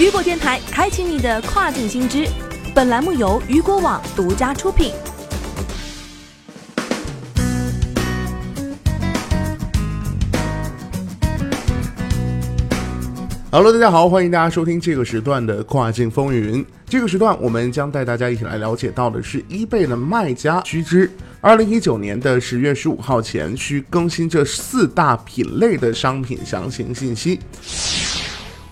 雨果电台开启你的跨境新知，本栏目由雨果网独家出品。Hello，大家好，欢迎大家收听这个时段的跨境风云。这个时段，我们将带大家一起来了解到的是，eBay 的卖家须知，二零一九年的十月十五号前需更新这四大品类的商品详情信息。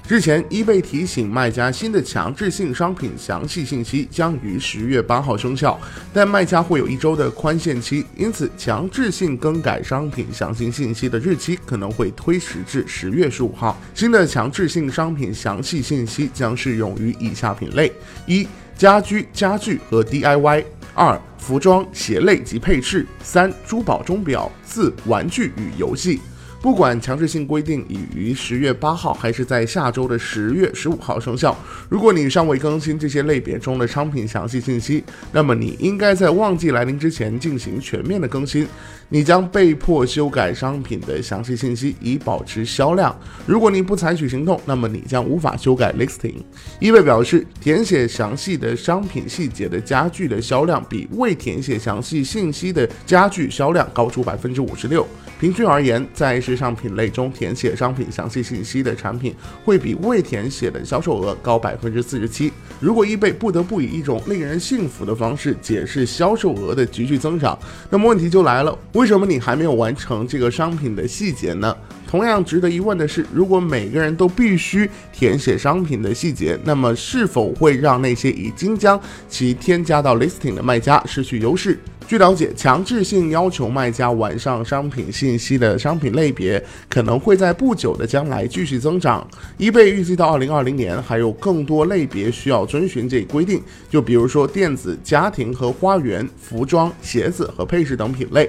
日前 e 被提醒卖家，新的强制性商品详细信息将于十月八号生效，但卖家会有一周的宽限期，因此强制性更改商品详细信息的日期可能会推迟至十月十五号。新的强制性商品详细信息将适用于以下品类：一、家居、家具和 DIY；二、服装、鞋类及配饰；三、珠宝、钟表；四、玩具与游戏。不管强制性规定已于十月八号，还是在下周的十月十五号生效，如果你尚未更新这些类别中的商品详细信息，那么你应该在旺季来临之前进行全面的更新。你将被迫修改商品的详细信息，以保持销量。如果你不采取行动，那么你将无法修改 listing。一位表示，填写详细的商品细节的家具的销量比未填写详细信息的家具销量高出百分之五十六。平均而言，在时尚品类中填写商品详细信息的产品会比未填写的销售额高百分之四十七。如果易贝不得不以一种令人信服的方式解释销售额的急剧增长，那么问题就来了。为什么你还没有完成这个商品的细节呢？同样值得一问的是，如果每个人都必须填写商品的细节，那么是否会让那些已经将其添加到 listing 的卖家失去优势？据了解，强制性要求卖家完上商品信息的商品类别可能会在不久的将来继续增长。eBay 预计到二零二零年还有更多类别需要遵循这一规定，就比如说电子、家庭和花园、服装、鞋子和配饰等品类。